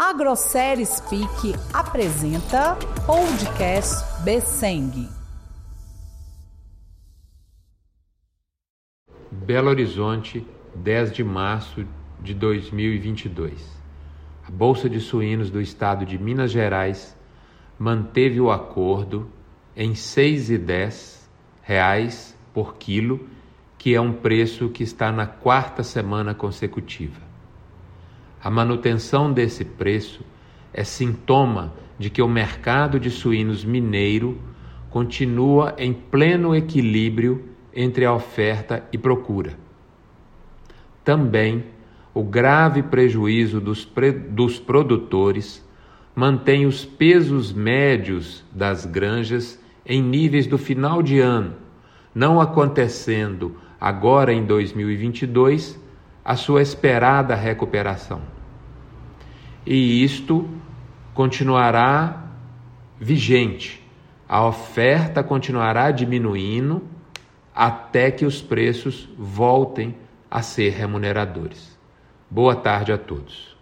A Grosserie Speak apresenta Podcast Besseng. Belo Horizonte, 10 de março de 2022. A Bolsa de Suínos do Estado de Minas Gerais manteve o acordo em 6,10 reais por quilo, que é um preço que está na quarta semana consecutiva. A manutenção desse preço é sintoma de que o mercado de suínos mineiro continua em pleno equilíbrio entre a oferta e procura. Também o grave prejuízo dos, pre... dos produtores mantém os pesos médios das granjas em níveis do final de ano, não acontecendo agora em 2022 a sua esperada recuperação. E isto continuará vigente. A oferta continuará diminuindo até que os preços voltem a ser remuneradores. Boa tarde a todos.